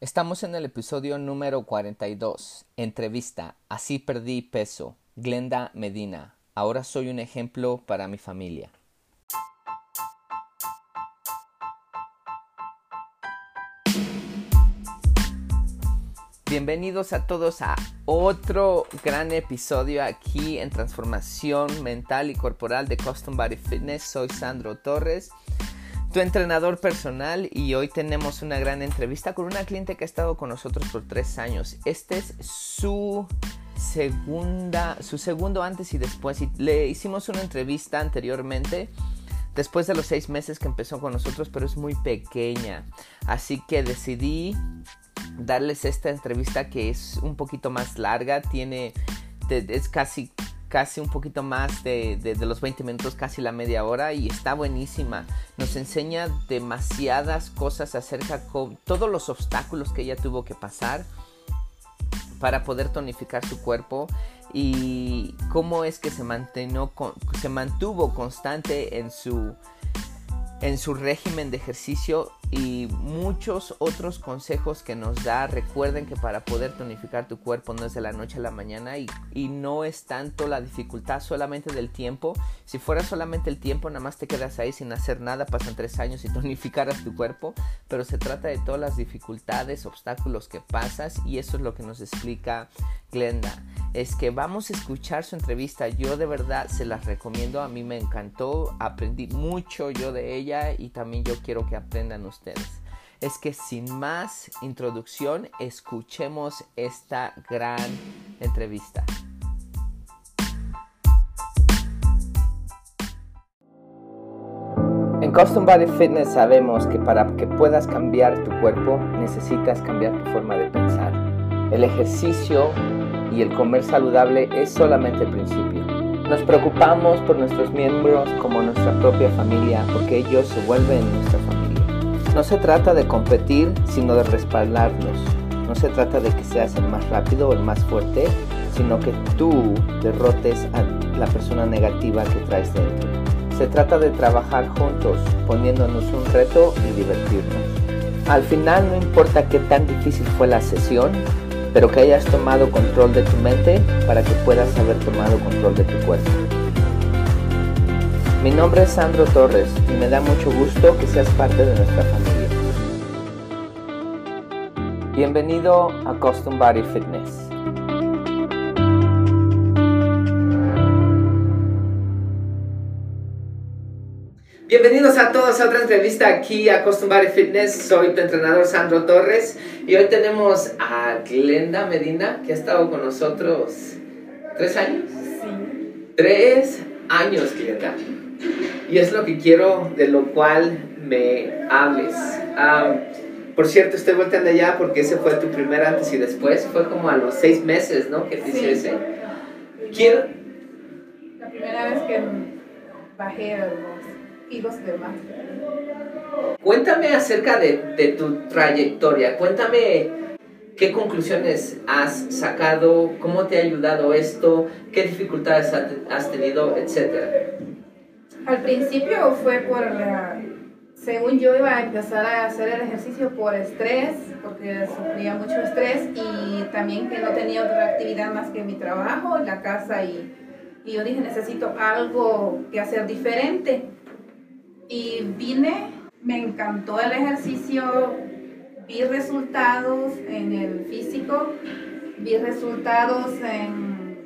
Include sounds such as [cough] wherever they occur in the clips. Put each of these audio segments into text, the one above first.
Estamos en el episodio número 42. Entrevista. Así perdí peso. Glenda Medina. Ahora soy un ejemplo para mi familia. Bienvenidos a todos a otro gran episodio aquí en Transformación Mental y Corporal de Custom Body Fitness. Soy Sandro Torres tu entrenador personal y hoy tenemos una gran entrevista con una cliente que ha estado con nosotros por tres años. Este es su segunda, su segundo antes y después. Le hicimos una entrevista anteriormente después de los seis meses que empezó con nosotros, pero es muy pequeña. Así que decidí darles esta entrevista que es un poquito más larga, tiene, es casi casi un poquito más de, los 20 minutos, casi la media hora y está buenísima. Nos enseña demasiadas cosas acerca de todos los obstáculos que ella tuvo que pasar para poder tonificar su cuerpo y cómo es que se, se mantuvo constante en su, en su régimen de ejercicio y muchos otros consejos que nos da. Recuerden que para poder tonificar tu cuerpo no es de la noche a la mañana y, no es tanto la dificultad solamente del tiempo. Si fuera solamente el tiempo, nada más te quedas ahí sin hacer nada, pasan tres años y [laughs] tonificaras tu cuerpo, pero se trata de todas las dificultades, obstáculos que pasas y eso es lo que nos explica Glenda. Es que vamos a escuchar su entrevista. Yo de verdad se las recomiendo. A mí me encantó. Aprendí mucho yo de ella y también yo quiero que aprendan ustedes es que sin más introducción, escuchemos esta gran entrevista. En Custom Body Fitness sabemos que para que puedas cambiar tu cuerpo necesitas cambiar tu forma de pensar. El ejercicio y el comer saludable es solamente el principio. Nos preocupamos por nuestros miembros como nuestra propia familia porque ellos se vuelven nuestra familia. No se trata de competir, sino de respaldarnos. No se trata de que seas el más rápido o el más fuerte, sino que tú derrotes a la persona negativa que traes dentro. Se trata de trabajar juntos, poniéndonos un reto y divertirnos. Al final no importa qué tan difícil fue la sesión, pero que hayas tomado control de tu mente para que puedas haber tomado control de tu cuerpo. Mi nombre es Sandro Torres y me da mucho gusto que seas parte de nuestra familia. Bienvenido a Custom Body Fitness. Bienvenidos a todos a otra entrevista aquí a Custom Body Fitness. Soy tu entrenador Sandro Torres y hoy tenemos a Glenda Medina que ha estado con nosotros tres años. Sí. Tres años, Glenda. Y es lo que quiero, de lo cual me hables. por cierto, estoy volteando allá porque ese fue tu primer antes y después. Fue como a los seis meses, ¿no? Que te sí. ese. Quiero... La primera vez que bajé los kilos de más. Cuéntame acerca de, de tu trayectoria. Cuéntame qué conclusiones has sacado, cómo te ha ayudado esto, qué dificultades has tenido, etcétera. Al principio fue por, según yo iba a empezar a hacer el ejercicio por estrés, porque sufría mucho estrés y también que no tenía otra actividad más que mi trabajo, la casa y, y yo dije necesito algo que hacer diferente. Y vine, me encantó el ejercicio, vi resultados en el físico, vi resultados en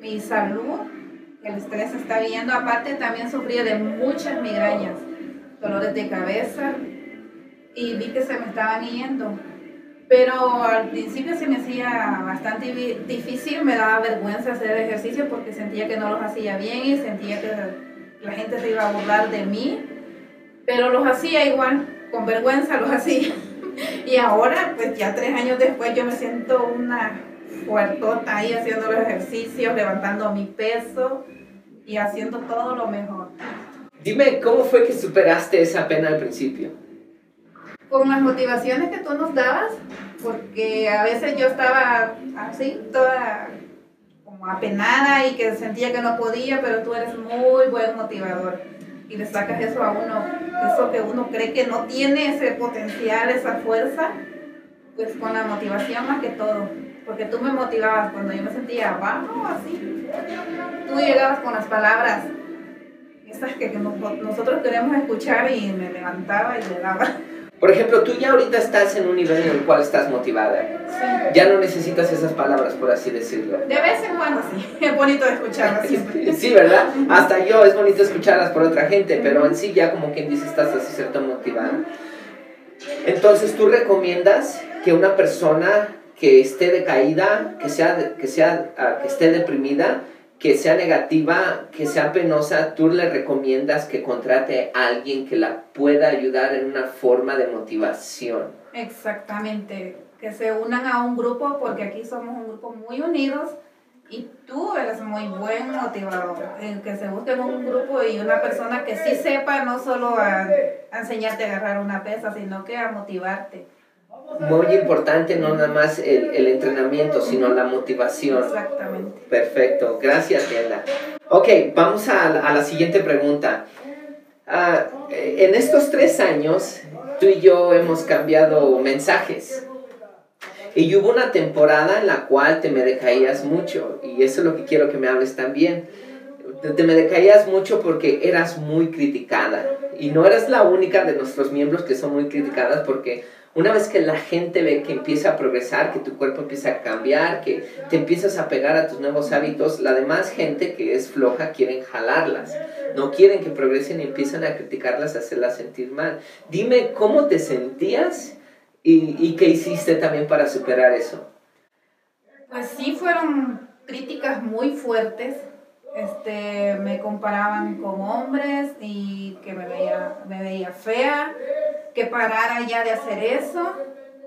mi salud el estrés está viendo. Aparte también sufría de muchas migrañas, dolores de cabeza y vi que se me estaban yendo. Pero al principio se me hacía bastante difícil, me daba vergüenza hacer el ejercicio porque sentía que no los hacía bien y sentía que la gente se iba a burlar de mí. Pero los hacía igual, con vergüenza los [laughs] hacía. Y ahora, pues ya tres años después, yo me siento una fuertota ahí haciendo los ejercicios, levantando mi peso y haciendo todo lo mejor. Dime, ¿cómo fue que superaste esa pena al principio? Con las motivaciones que tú nos dabas, porque a veces yo estaba así, toda como apenada y que sentía que no podía, pero tú eres muy buen motivador y le sacas eso a uno, eso que uno cree que no tiene ese potencial, esa fuerza, Pues con la motivación más que todo, porque tú me motivabas cuando yo me sentía abajo, así. Tú llegabas con las palabras, esas que nosotros queremos escuchar y me levantaba y le daba. Por ejemplo, tú ya ahorita estás en un nivel en el cual estás motivada. Sí. Ya no necesitas esas palabras, por así decirlo. De vez en cuando sí. [laughs] Es bonito escucharlas [laughs] siempre. sí, ¿verdad? Hasta yo es bonito escucharlas por otra gente, pero en sí ya como quien dice estás así cierto motivada. Entonces, ¿tú recomiendas que una persona que esté decaída, que, sea, que, sea, ah, que esté deprimida, que sea negativa, que sea penosa, tú le recomiendas que contrate a alguien que la pueda ayudar en una forma de motivación. Exactamente, que se unan a un grupo porque aquí somos un grupo muy unidos y tú eres muy buen motivador. que se busque un grupo y una persona que sí sepa no solo a enseñarte a agarrar una pesa, sino que a motivarte muy importante no nada más el, el, entrenamiento, sino la motivación. Exactamente. Perfecto, gracias Tienda. Ok, vamos a, a la siguiente pregunta. Ah, en estos tres años, tú y yo hemos cambiado mensajes. Y hubo una temporada en la cual te me decaías mucho, y eso es lo que quiero que me hables también. Te, me decaías mucho porque eras muy criticada. Y no eras la única de nuestros miembros que son muy criticadas porque una vez que la gente ve que empieza a progresar, que tu cuerpo empieza a cambiar, que te empiezas a pegar a tus nuevos hábitos, la demás gente que es floja quieren jalarlas. No quieren que progresen y empiezan a criticarlas, a hacerlas sentir mal. Dime cómo te sentías y, y qué hiciste también para superar eso. Pues sí, fueron críticas muy fuertes. Este, me comparaban con hombres y que me veía, me veía fea que parara ya de hacer eso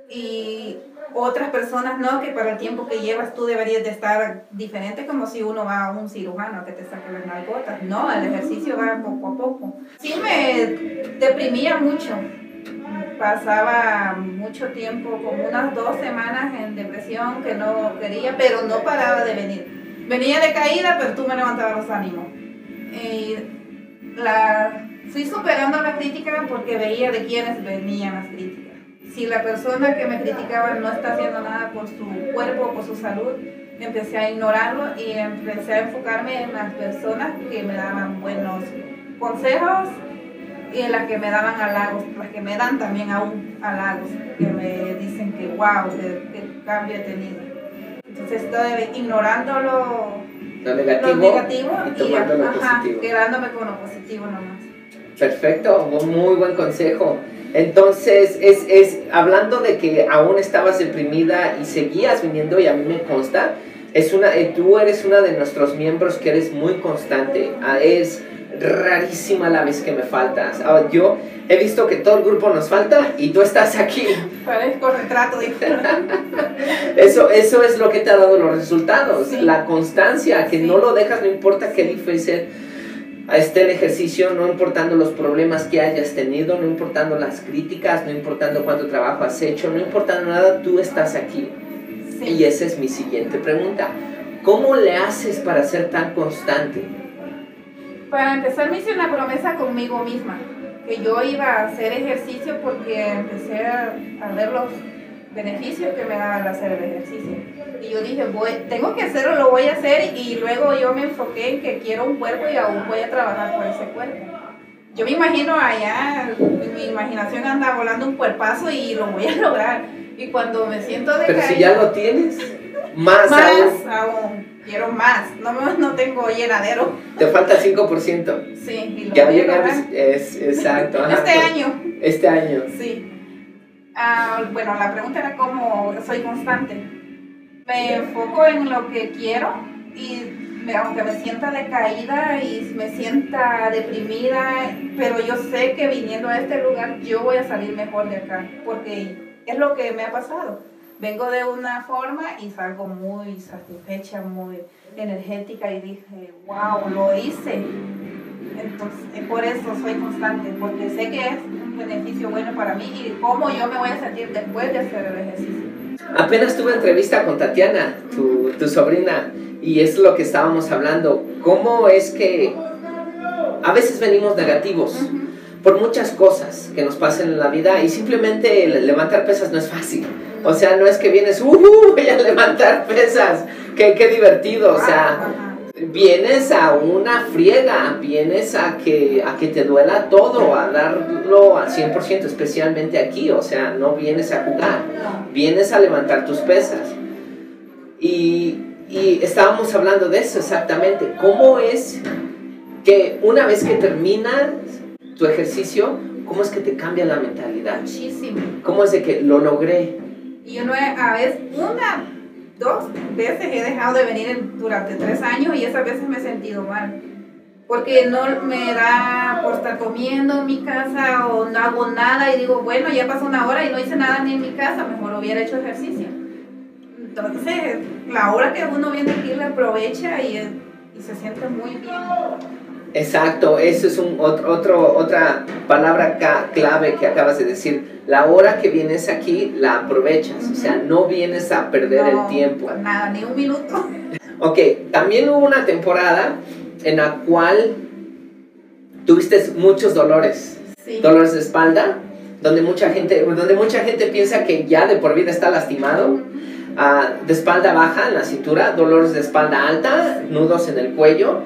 y otras personas no, que para el tiempo que llevas tú deberías de estar diferente como si uno va a un cirujano que te saque las nalgotas. No, el ejercicio va poco a poco. Sí me deprimía mucho. Pasaba mucho tiempo, como unas dos semanas en depresión que no quería, pero no paraba de venir. Venía de caída, pero tú me levantabas los ánimos. Y la fui superando la crítica porque veía de quiénes venían las críticas. Si la persona que me criticaba no está haciendo nada por su cuerpo o por su salud, empecé a ignorarlo y empecé a enfocarme en las personas que me daban buenos consejos y en las que me daban halagos, las que me dan también aún halagos, que me dicen que wow, qué, cambio he tenido. Entonces estoy ignorando lo, negativo, y, quedándome con lo positivo nomás. Perfecto, muy buen consejo. Entonces, es, es hablando de que aún estabas deprimida y seguías viniendo, y a mí me consta, es una, eh, tú eres una de nuestros miembros que eres muy constante. Ah, es rarísima la vez que me faltas. Ah, yo he visto que todo el grupo nos falta y tú estás aquí. Parezco retrato, [laughs] eso, eso es lo que te ha dado los resultados. La constancia, que no lo dejas, no importa qué difícil esté el ejercicio, no importando los problemas que hayas tenido, no importando las críticas, no importando cuánto trabajo has hecho, no importando nada, tú estás aquí. Y esa es mi siguiente pregunta. ¿Cómo le haces para ser tan constante? Para empezar me hice una promesa conmigo misma, que yo iba a hacer ejercicio porque empecé a, a ver los beneficios que me daba el hacer el ejercicio. Y yo dije, voy, tengo que hacerlo, lo voy a hacer y luego yo me enfoqué en que quiero un cuerpo y aún voy a trabajar por ese cuerpo. Yo me imagino allá, mi imaginación anda volando un cuerpazo y lo voy a [laughs] lograr. Y cuando me siento de Pero si ya lo tienes, más, más aún. Quiero más, no, [laughs] no tengo llenadero. Te falta 5%. Sí, y lo ya voy a es, exacto. [laughs] este año. Este año. Sí. Ah, bueno, la pregunta era cómo soy constante. Me enfoco en lo que quiero y aunque me sienta decaída y me sienta deprimida, pero yo sé que viniendo a este lugar yo voy a salir mejor de acá, porque es lo que me ha pasado. Vengo de una forma y salgo muy satisfecha, muy energética y dije, wow, lo hice. Entonces, por eso soy constante, porque sé que es un beneficio bueno para mí y cómo yo me voy a sentir después de hacer el ejercicio. Apenas tuve entrevista con Tatiana, tu, tu sobrina, y es lo que estábamos hablando. ¿Cómo es que a veces venimos negativos? por muchas cosas que nos pasan en la vida y simplemente levantar pesas no es fácil. O sea, no es que vienes, uh, voy a levantar pesas, qué, qué divertido, o sea, vienes a una friega, vienes a que, a que te duela todo, a darlo al 100%, especialmente aquí, o sea, no vienes a jugar, vienes a levantar tus pesas. Y, y estábamos hablando de eso exactamente, cómo es que una vez que terminas tu ejercicio, ¿cómo es que te cambia la mentalidad? Muchísimo. ¿Cómo es de que lo logré? Y yo no he, a veces, una, dos veces he dejado de venir durante tres años y esas veces me he sentido mal. Porque no me da por estar comiendo en mi casa o no hago nada y digo, bueno, ya pasó una hora y no hice nada ni en mi casa, mejor hubiera hecho ejercicio. Entonces, la hora que uno viene aquí le aprovecha y, y se siente muy bien. Exacto, eso es un otro, otra palabra clave que acabas de decir. La hora que vienes aquí la aprovechas, o sea, no vienes a perder el tiempo. Nada, ni un minuto. [laughs] Ok, también hubo una temporada en la cual tuviste muchos dolores, dolores de espalda, donde mucha gente, donde mucha gente piensa que ya de por vida está lastimado. Ah, de espalda baja en la cintura, dolores de espalda alta, nudos en el cuello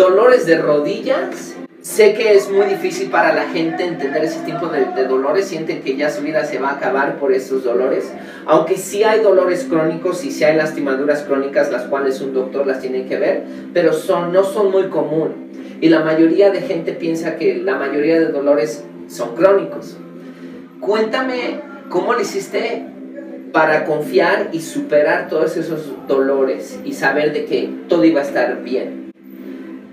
dolores de rodillas. Sé que es muy difícil para la gente entender ese tipo de, dolores, sienten que ya su vida se va a acabar por esos dolores, aunque sí hay dolores crónicos y sí hay lastimaduras crónicas, las cuales un doctor las tiene que ver, pero son, no son muy común. Y la mayoría de gente piensa que la mayoría de dolores son crónicos. Cuéntame cómo le hiciste para confiar y superar todos esos dolores y saber de que todo iba a estar bien.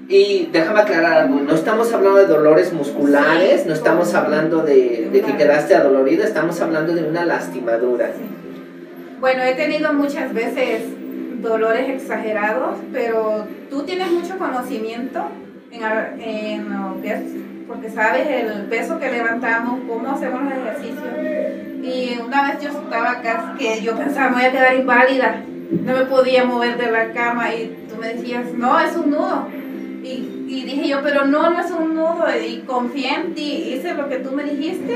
Y déjame aclarar algo, no estamos hablando de dolores musculares, no estamos hablando de, que quedaste adolorida, estamos hablando de una lastimadura. Bueno, he tenido muchas veces dolores exagerados, pero tú tienes mucho conocimiento en, en lo porque sabes el peso que levantamos, cómo hacemos los ejercicios. Y una vez yo estaba acá, que yo pensaba, me voy a quedar inválida, no me podía mover de la cama y tú me decías, no, es un nudo y, dije yo, pero no, no es un nudo. Y confié en ti, hice lo que tú me dijiste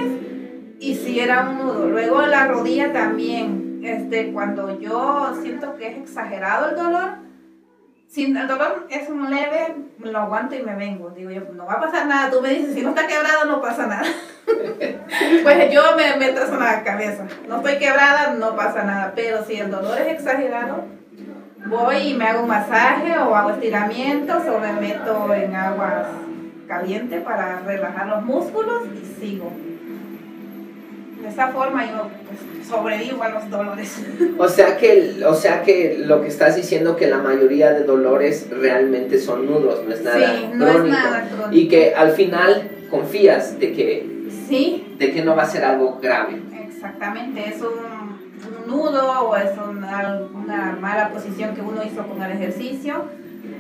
y si era un nudo. Luego la rodilla también. Este, cuando yo siento que es exagerado el dolor, si el dolor es un leve, lo aguanto y me vengo. Digo yo, no va a pasar nada. Tú me dices, si no está quebrado, no pasa nada. [laughs] pues yo me meto en la cabeza. No estoy quebrada, no pasa nada. Pero si el dolor es exagerado, voy y me hago un masaje o hago estiramientos o me meto en agua caliente para relajar los músculos y sigo. De esa forma yo pues, sobrevivo a los dolores. O sea que, o sea que lo que estás diciendo que la mayoría de dolores realmente son nudos, no es nada sí, no Es nada crónico. Y que al final confías de que, sí. de que no va a ser algo grave. Exactamente, es un nudo o es una, una mala posición que uno hizo con el ejercicio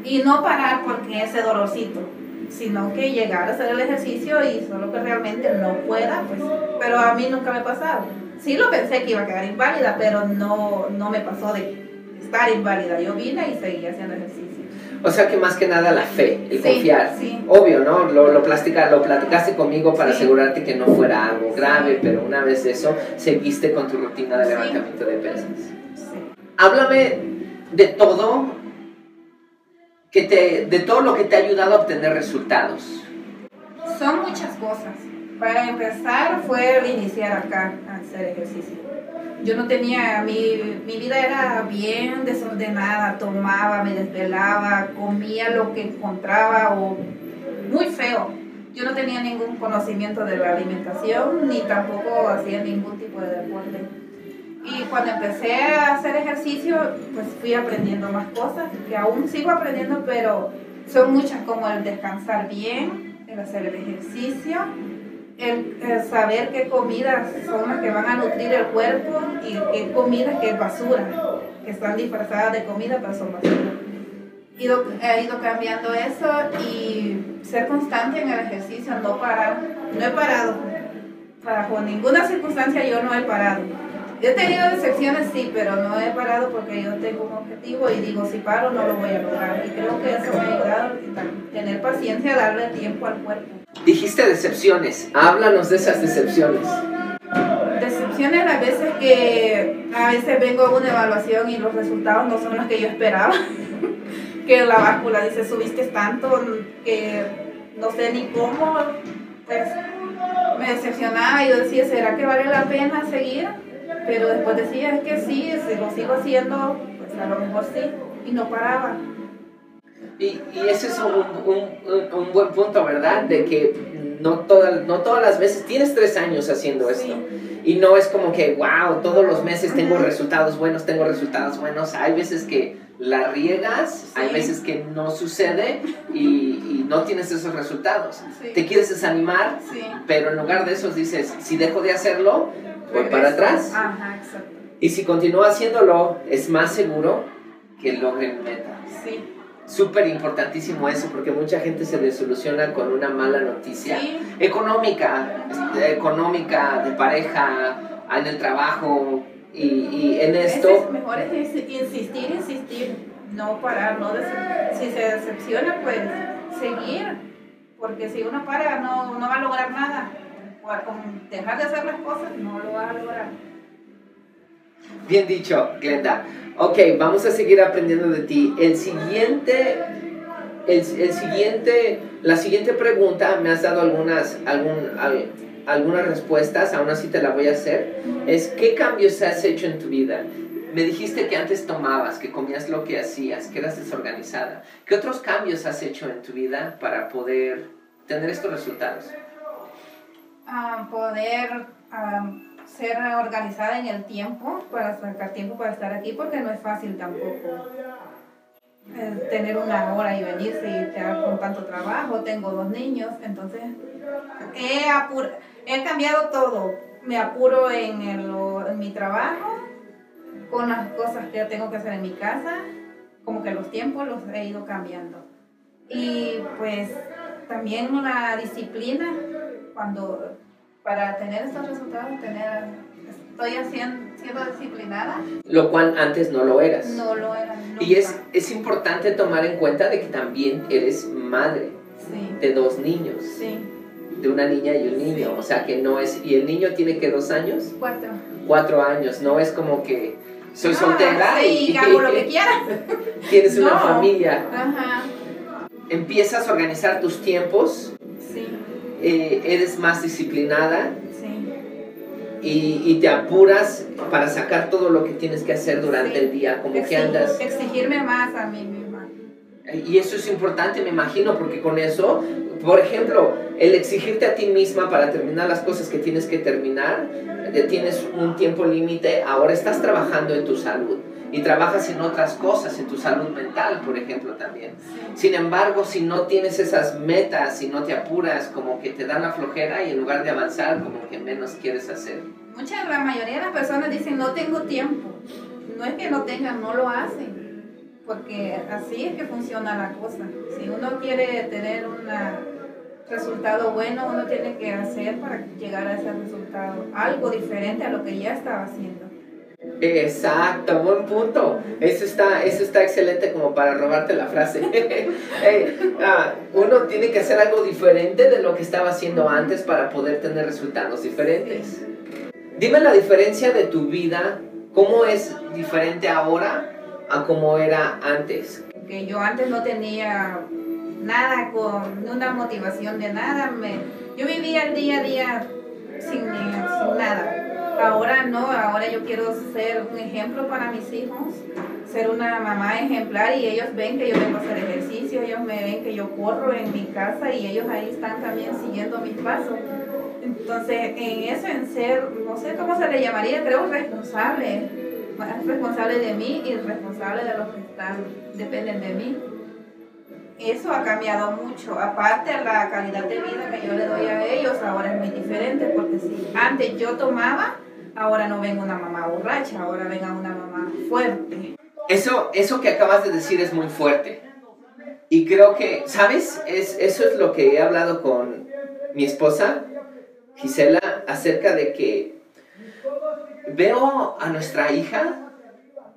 y no parar porque ese dolorcito, sino que llegar a hacer el ejercicio y solo que realmente no pueda, pues, pero a mí nunca me ha pasado. Sí lo pensé que iba a quedar inválida, pero no, no me pasó de estar inválida. Yo vine y seguí haciendo ejercicio. O sea que más que nada la fe, el confiar. Obvio, ¿no? Lo, lo, plastica, lo platicaste conmigo para asegurarte que no fuera algo grave, pero una vez eso, seguiste con tu rutina de levantamiento de pesas. Háblame de todo, que te, de todo lo que te ha ayudado a obtener resultados. Son muchas cosas. Para empezar fue iniciar acá a hacer ejercicio yo no tenía, mi, mi, vida era bien desordenada, tomaba, me desvelaba, comía lo que encontraba o muy feo. Yo no tenía ningún conocimiento de la alimentación ni tampoco hacía ningún tipo de deporte. Y cuando empecé a hacer ejercicio, pues fui aprendiendo más cosas, que aún sigo aprendiendo, pero son muchas como el descansar bien, el hacer el ejercicio, el, saber qué comidas son las que van a nutrir el cuerpo y qué comidas que es basura, que están disfrazadas de comida pero son basura. Ido, he ido cambiando eso y ser constante en el ejercicio, no parar. No he parado. Bajo ninguna circunstancia yo no he parado. He tenido decepciones, sí, pero no he parado porque yo tengo un objetivo y digo, si paro no lo voy a lograr. Y creo que eso me ha ayudado a tener paciencia, darle tiempo al cuerpo. Dijiste decepciones, háblanos de esas decepciones. Decepciones a veces que a veces vengo a una evaluación y los resultados no son los que yo esperaba. [laughs] que la báscula dice subiste tanto que no sé ni cómo, pues me decepcionaba y yo decía, ¿será que vale la pena seguir? Pero después decía, es que sí, si lo sigo haciendo, pues a lo mejor sí, y no paraba. Y, y ese es un, un, un, buen punto, ¿verdad? De que no, todas no todas las veces, tienes tres años haciendo esto, y no es como que, wow, todos los meses tengo resultados buenos, tengo resultados buenos. Hay veces que la riegas, hay veces que no sucede y, y no tienes esos resultados. Te quieres desanimar, pero en lugar de eso dices, si dejo de hacerlo, voy para atrás. Ajá, exacto. Y si continúo haciéndolo, es más seguro que logre mi meta. Sí. Súper importantísimo eso, porque mucha gente se desilusiona con una mala noticia económica, este, económica, de pareja, en el trabajo, y, y en esto... Es mejor es insistir, insistir, no parar, no si se decepciona, pues seguir, porque si uno para no, no va a lograr nada, o con dejar de hacer las cosas no lo va a lograr. Bien dicho, Glenda. Ok, vamos a seguir aprendiendo de ti. El siguiente, el, el siguiente, la siguiente pregunta, me has dado algunas, algún, algunas respuestas, aún así te la voy a hacer, es ¿qué cambios has hecho en tu vida? Me dijiste que antes tomabas, que comías lo que hacías, que eras desorganizada. ¿Qué otros cambios has hecho en tu vida para poder tener estos resultados? Uh, poder ser organizada en el tiempo, para sacar tiempo para estar aquí, porque no es fácil tampoco eh, tener una hora y venirse y quedar con tanto trabajo. Tengo dos niños, entonces he, he cambiado todo. Me apuro en, el, en mi trabajo, con las cosas que tengo que hacer en mi casa, como que los tiempos los he ido cambiando. Y pues también la disciplina, cuando para tener estos resultados, tener, estoy haciendo, siendo disciplinada. Lo cual antes no lo eras. No lo era. Y es, es importante tomar en cuenta de que también eres madre sí. de dos niños. Sí. De una niña y un niño. O sea que no es... ¿Y el niño tiene que dos años? Cuatro. Cuatro años. No es como que soy soltera sí, y hago lo que [laughs] quiera. Tienes una familia. Ajá. Empiezas a organizar tus tiempos. Eh, eres más disciplinada. sí. y, y te apuras para sacar todo lo que tienes que hacer durante Sí. el día, como que andas. Exigirme más a mí misma. Y eso es importante, me imagino, porque con eso, por ejemplo, el exigirte a ti misma para terminar las cosas que tienes que terminar, eh, tienes un tiempo límite, ahora estás trabajando en tu salud y trabajas en otras cosas, en tu salud mental, por ejemplo, también. Sin embargo, si no tienes esas metas, si no te apuras, como que te da la flojera y en lugar de avanzar, como que menos quieres hacer. Mucha, la mayoría de las personas dicen no tengo tiempo. No es que no tengan, no lo hacen. Porque así es que funciona la cosa. Si uno quiere tener un resultado bueno, uno tiene que hacer para llegar a ese resultado. Algo diferente a lo que ya estaba haciendo. Exacto, buen punto. Eso está, eso está excelente como para robarte la frase. [laughs] Ah, uno tiene que hacer algo diferente de lo que estaba haciendo antes para poder tener resultados diferentes. Dime la diferencia de tu vida, cómo es diferente ahora a cómo era antes. Que yo antes no tenía nada con una motivación de nada. Me, yo vivía el día a día sin nada. Ahora no, ahora yo quiero ser un ejemplo para mis hijos, ser una mamá ejemplar y ellos ven que yo vengo a hacer ejercicio, ellos me ven que yo corro en mi casa y ellos ahí están también siguiendo mis pasos. Entonces, en eso, en ser, no sé cómo se le llamaría, creo responsable, responsable de mí y responsable de los que están, dependen de mí. Eso ha cambiado mucho. Aparte, la calidad de vida que yo le doy a ellos ahora es muy diferente, porque si antes yo tomaba, ahora no vengo una mamá borracha, ahora venga una mamá fuerte. Eso, eso que acabas de decir es muy fuerte. Y creo que, ¿sabes? Es, eso es lo que he hablado con mi esposa, Gisela, acerca de que veo a nuestra hija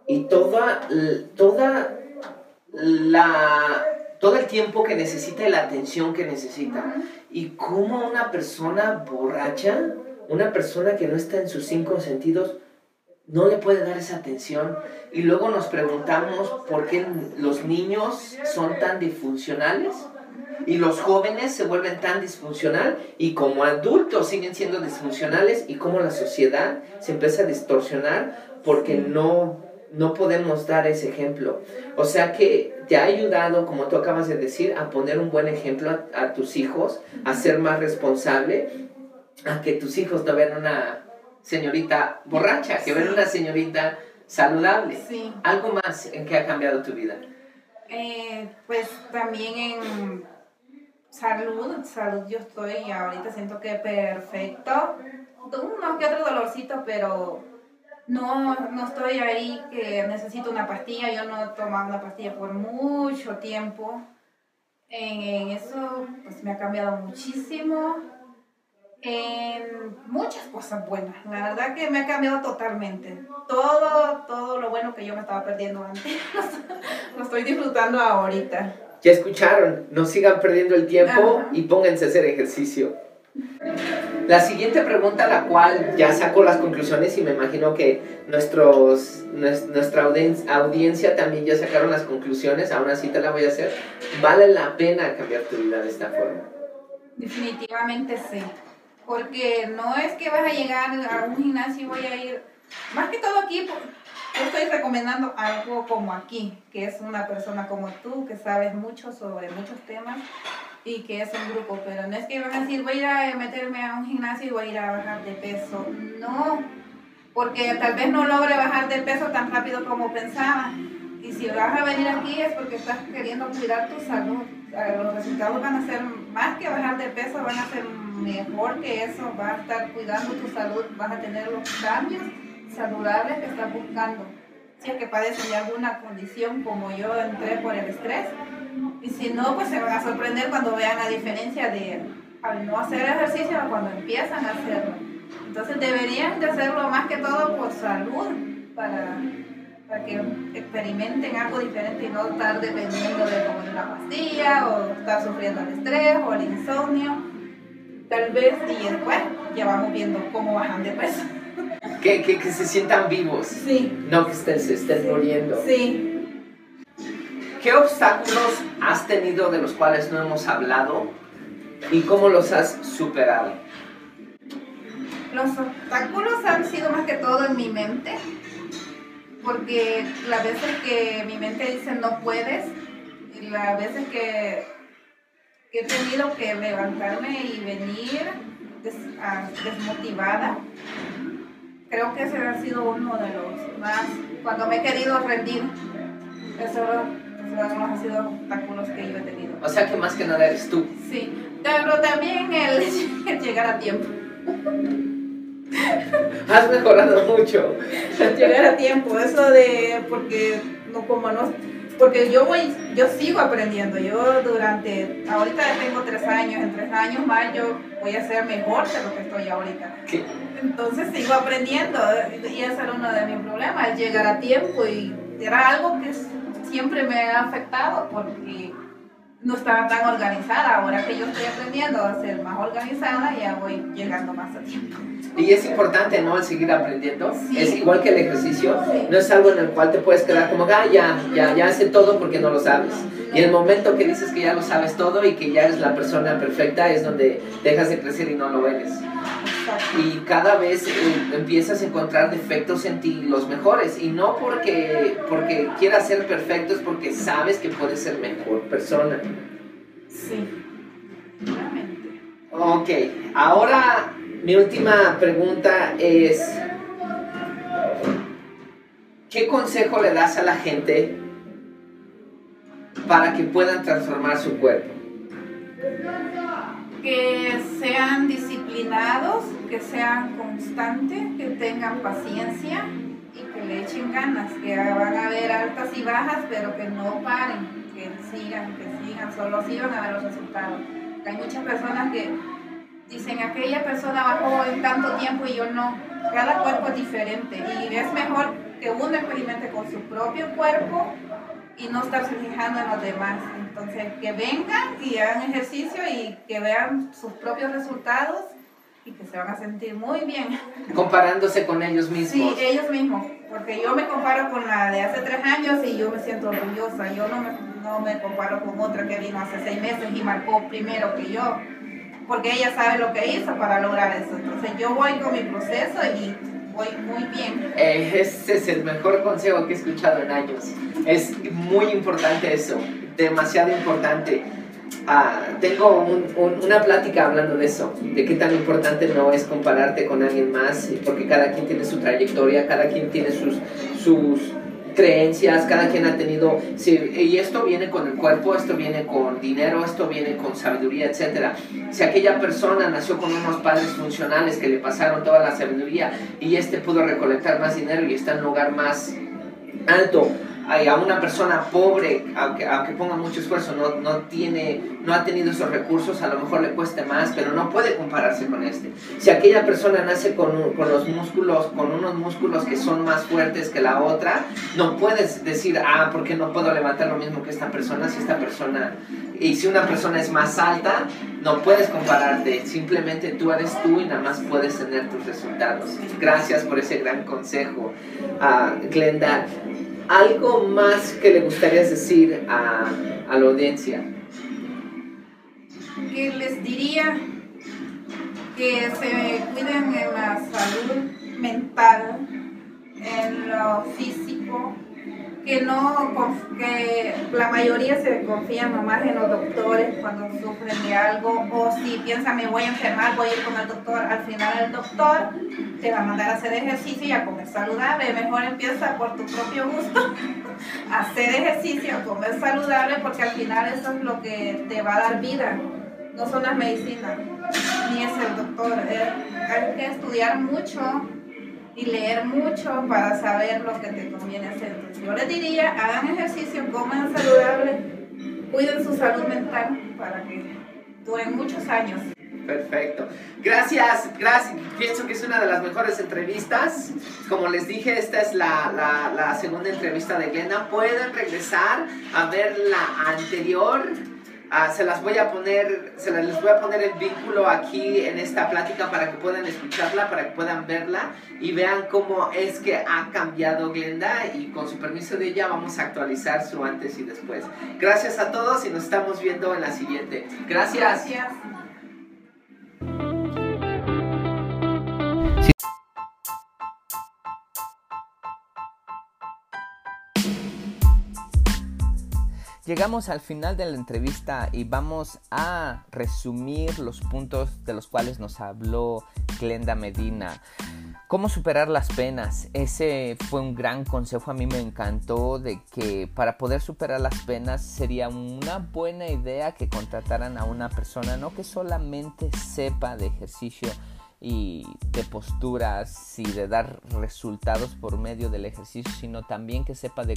y toda, toda la todo el tiempo que necesita y la atención que necesita. Y cómo una persona borracha, una persona que no está en sus cinco sentidos, no le puede dar esa atención. Y luego nos preguntamos por qué los niños son tan disfuncionales y los jóvenes se vuelven tan disfuncional y como adultos siguen siendo disfuncionales y cómo la sociedad se empieza a distorsionar porque no, no podemos dar ese ejemplo. O sea que te ha ayudado, como tú acabas de decir, a poner un buen ejemplo a, tus hijos, a ser más responsable, a que tus hijos no vean una señorita borracha, que vean una señorita saludable. ¿Algo más en que ha cambiado tu vida? Eh, pues también en salud, salud yo estoy ahorita siento que perfecto. Uno que otro dolorcito, pero no, no estoy ahí que necesito una pastilla. Yo no he tomado una pastilla por mucho tiempo. En, eso pues me ha cambiado muchísimo. En muchas cosas buenas. La verdad que me ha cambiado totalmente. Todo, todo lo bueno que yo me estaba perdiendo antes, [laughs] lo estoy disfrutando ahorita. Ya escucharon, no sigan perdiendo el tiempo y pónganse a hacer ejercicio. La siguiente pregunta, la cual ya saco las conclusiones y me imagino que nuestros, nuestra audiencia también ya sacaron las conclusiones, aún así te la voy a hacer. ¿Vale la pena cambiar tu vida de esta forma? Definitivamente sí, porque no es que vas a llegar a un gimnasio y voy a ir, más que todo aquí, yo estoy recomendando algo como aquí, que es una persona como tú, que sabes mucho sobre muchos temas y que es un grupo, pero no es que van a decir voy a ir a meterme a un gimnasio y voy a ir a bajar de peso. No, porque tal vez no logre bajar de peso tan rápido como pensaba. Y si vas a venir aquí es porque estás queriendo cuidar tu salud. Los resultados van a ser más que bajar de peso, van a ser mejor que eso. Vas a estar cuidando tu salud, vas a tener los cambios saludables que estás buscando. Si es que padecen de alguna condición como yo entré por el estrés, y si no, pues se van a sorprender cuando vean la diferencia de al no hacer ejercicio a cuando empiezan a hacerlo. Entonces deberían de hacerlo más que todo por salud, para, para que experimenten algo diferente y no estar dependiendo de comer una pastilla o estar sufriendo el estrés o el insomnio. Tal vez y después ya vamos viendo cómo bajan de peso. Que, que, que se sientan vivos. Sí. No que estén, se estén muriendo. Sí. ¿Qué obstáculos has tenido de los cuales no hemos hablado y cómo los has superado? Los obstáculos han sido más que todo en mi mente, porque las veces que mi mente dice no puedes, y las veces que, he tenido que levantarme y venir desmotivada, creo que ese ha sido uno de los más, cuando me he querido rendir, eso han sido obstáculos que yo he tenido. O sea que más que nada eres tú. Sí, pero también el, [laughs] llegar a tiempo. Has mejorado mucho. llegar a tiempo, eso de, porque no como no, porque yo voy, yo sigo aprendiendo, yo durante, ahorita tengo tres años, en tres años más yo voy a ser mejor de lo que estoy ahorita. Entonces sigo aprendiendo y ese era uno de mis problemas, llegar a tiempo y era algo que siempre me ha afectado porque no estaba tan organizada. Ahora que yo estoy aprendiendo a ser más organizada, ya voy llegando más a tiempo. Y es importante, ¿no? El seguir aprendiendo. Es igual que el ejercicio. No es algo en el cual te puedes quedar como, ah, ya, ya, ya sé todo porque no lo sabes. Y el momento que dices que ya lo sabes todo y que ya eres la persona perfecta es donde dejas de crecer y no lo eres. Y cada vez eh, empiezas a encontrar defectos en ti, los mejores. Y no porque, porque quieras ser perfecto, es porque sabes que puedes ser mejor persona. Sí, realmente. Ok, ahora mi última pregunta es, ¿qué consejo le das a la gente para que puedan transformar su cuerpo? Que sean disciplinados, que sean constantes, que tengan paciencia y que le echen ganas, que van a haber altas y bajas, pero que no paren, que sigan, que sigan, solo así van a ver los resultados. Hay muchas personas que dicen aquella persona bajó en tanto tiempo y yo no. Cada cuerpo es diferente y es mejor que uno experimente con su propio cuerpo y no estarse fijando en los demás. Entonces, que vengan y hagan ejercicio y que vean sus propios resultados y que se van a sentir muy bien. Comparándose con ellos mismos. Sí, ellos mismos, porque yo me comparo con la de hace tres años y yo me siento orgullosa. Yo no me, no me comparo con otra que vino hace seis meses y marcó primero que yo, porque ella sabe lo que hizo para lograr eso. Entonces yo voy con mi proceso y voy muy bien. Eh, ese es el mejor consejo que he escuchado en años. Es muy importante eso, demasiado importante Ah, tengo una plática hablando de eso, de qué tan importante no es compararte con alguien más, porque cada quien tiene su trayectoria, cada quien tiene sus, sus creencias, cada quien ha tenido, y esto viene con el cuerpo, esto viene con dinero, esto viene con sabiduría, etc. Si aquella persona nació con unos padres funcionales que le pasaron toda la sabiduría y este pudo recolectar más dinero y está en un lugar más alto, a una persona pobre, aunque, aunque ponga mucho esfuerzo, no, no, tiene, no ha tenido esos recursos, a lo mejor le cueste más, pero no puede compararse con este. Si aquella persona nace con, con los músculos, con unos músculos que son más fuertes que la otra, no puedes decir, ah, porque no puedo levantar lo mismo que esta persona si esta persona... Y si una persona es más alta, no puedes compararte, simplemente tú eres tú y nada más puedes tener tus resultados. Gracias por ese gran consejo, uh, Glenda algo más que le gustaría decir a, a la audiencia. Que les diría que se cuiden en la salud mental, en lo físico, que no que la mayoría se confía más en los doctores cuando sufren de algo o si piensan me voy a enfermar voy a ir con el doctor al final el doctor te va a mandar a hacer ejercicio y a comer saludable. Mejor empieza por tu propio gusto a [laughs] hacer ejercicio a comer saludable porque al final eso es lo que te va a dar vida. No son las medicinas ni es el doctor. Hay que estudiar mucho y leer mucho para saber lo que te conviene hacer. Entonces, yo les diría, hagan ejercicio, coman saludable, cuiden su salud mental para que duren muchos años. Perfecto. Gracias, gracias. Pienso que es una de las mejores entrevistas. Como les dije, esta es la, la, la segunda entrevista de Glenda. Pueden regresar a ver la anterior Ah, se las voy a poner, se las, les voy a poner el vínculo aquí en esta plática para que puedan escucharla, para que puedan verla y vean cómo es que ha cambiado Glenda y con su permiso de ella vamos a actualizar su antes y después. Gracias a todos y nos estamos viendo en la siguiente. Gracias. Gracias. Llegamos al final de la entrevista y vamos a resumir los puntos de los cuales nos habló Glenda Medina. ¿Cómo superar las penas? Ese fue un gran consejo, a mí me encantó de que para poder superar las penas sería una buena idea que contrataran a una persona, no que solamente sepa de ejercicio, y de posturas y de dar resultados por medio del ejercicio, sino también que sepa de,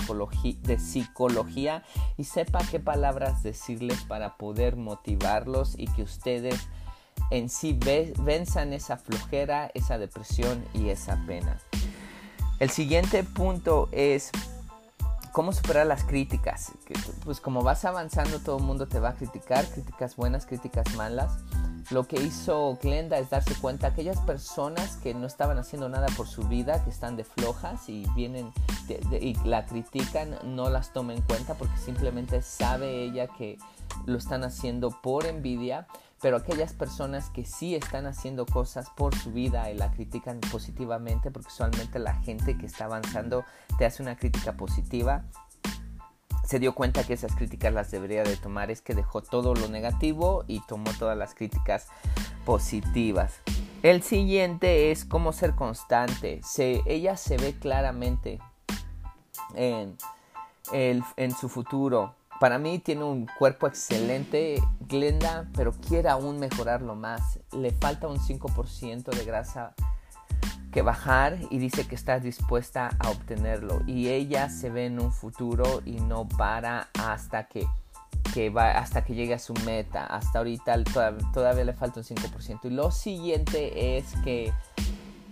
de psicología y sepa qué palabras decirles para poder motivarlos y que ustedes en sí venzan esa flojera, esa depresión y esa pena. El siguiente punto es cómo superar las críticas. Pues como vas avanzando todo el mundo te va a criticar, críticas buenas, críticas malas lo que hizo Glenda es darse cuenta aquellas personas que no estaban haciendo nada por su vida, que están de flojas y vienen y la critican, no las toma en cuenta porque simplemente sabe ella que lo están haciendo por envidia, pero aquellas personas que sí están haciendo cosas por su vida y la critican positivamente, porque usualmente la gente que está avanzando te hace una crítica positiva, se dio cuenta que esas críticas las debería de tomar es que dejó todo lo negativo y tomó todas las críticas positivas. El siguiente es cómo ser constante. Se, ella se ve claramente en, en su futuro. Para mí tiene un cuerpo excelente, Glenda, pero quiere aún mejorarlo más. Le falta un 5% de grasa que bajar y dice que está dispuesta a obtenerlo y ella se ve en un futuro y no para hasta que, que va, hasta que llegue a su meta. Hasta ahorita todavía, le falta un 5%. Y lo siguiente es que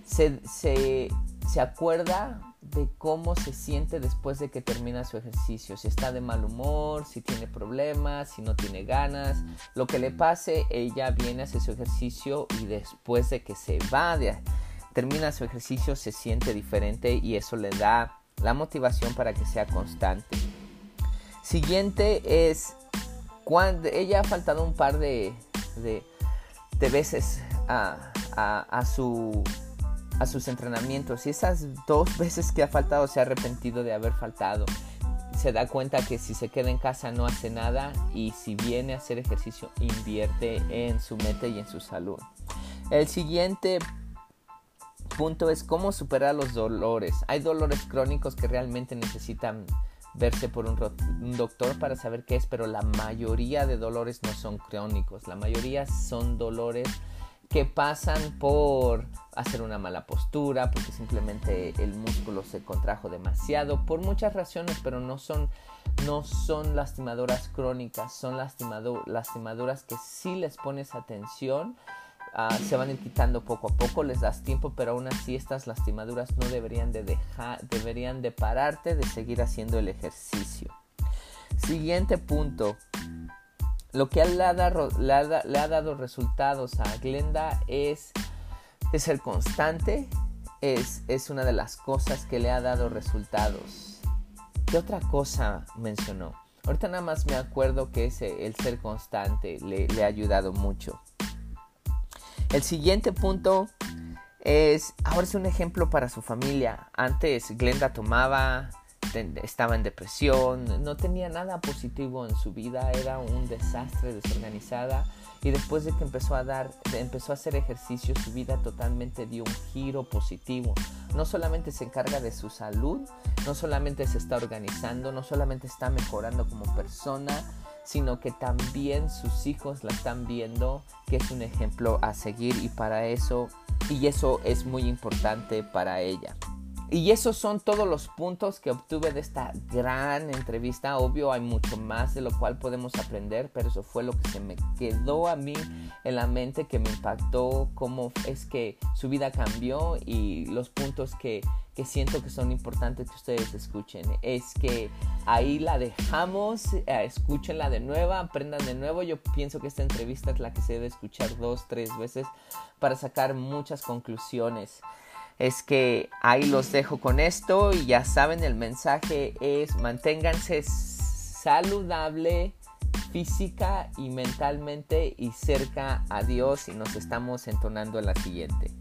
se, se, se acuerda de cómo se siente después de que termina su ejercicio, si está de mal humor, si tiene problemas, si no tiene ganas, lo que le pase, ella viene a hacer su ejercicio y después de que se va, termina su ejercicio, se siente diferente y eso le da la motivación para que sea constante. Siguiente es cuando ella ha faltado un par de, de, veces a, a, su, a sus entrenamientos y esas dos [laughs] veces que ha faltado se ha arrepentido de haber faltado. Se da cuenta que si se queda en casa no hace nada y si viene a hacer ejercicio invierte en su mente y en su salud. El siguiente punto es cómo superar los dolores. Hay dolores crónicos que realmente necesitan verse por un, doctor para saber qué es, pero la mayoría de dolores no son crónicos, la mayoría son dolores que pasan por hacer una mala postura, porque simplemente el músculo se contrajo demasiado, por muchas razones, pero no son, no son lastimadoras crónicas, son lastimadoras que si les pones atención, Ah, se van a ir quitando poco a poco, les das tiempo, pero aún así estas lastimaduras no deberían de dejar, deberían de pararte de seguir haciendo el ejercicio. Siguiente punto. Lo que le ha, dado, resultados a Glenda es, es el constante, es, es, una de las cosas que le ha dado resultados. ¿Qué otra cosa mencionó? Ahorita nada más me acuerdo que ese, el ser constante le, le ha ayudado mucho. El siguiente punto es, ahora es un ejemplo para su familia. Antes Glenda tomaba, estaba en depresión, no tenía nada positivo en su vida, era un desastre, desorganizada. Y después de que empezó a dar, empezó a hacer ejercicio, su vida totalmente dio un giro positivo. No solamente se encarga de su salud, no solamente se está organizando, no solamente está mejorando como persona, sino que también sus hijos la están viendo que es un ejemplo a seguir y para eso y eso es muy importante para ella. Y esos son todos los puntos que obtuve de esta gran entrevista. Obvio hay mucho más de lo cual podemos aprender, pero eso fue lo que se me quedó a mí en la mente, que me impactó, cómo es que su vida cambió y los puntos que, que siento que son importantes que ustedes escuchen. Es que ahí la dejamos, eh, escúchenla de nuevo, aprendan de nuevo. Yo pienso que esta entrevista es la que se debe escuchar dos, tres veces para sacar muchas conclusiones es que ahí los dejo con esto y ya saben el mensaje es manténganse saludable física y mentalmente y cerca a Dios y nos estamos entonando en la siguiente.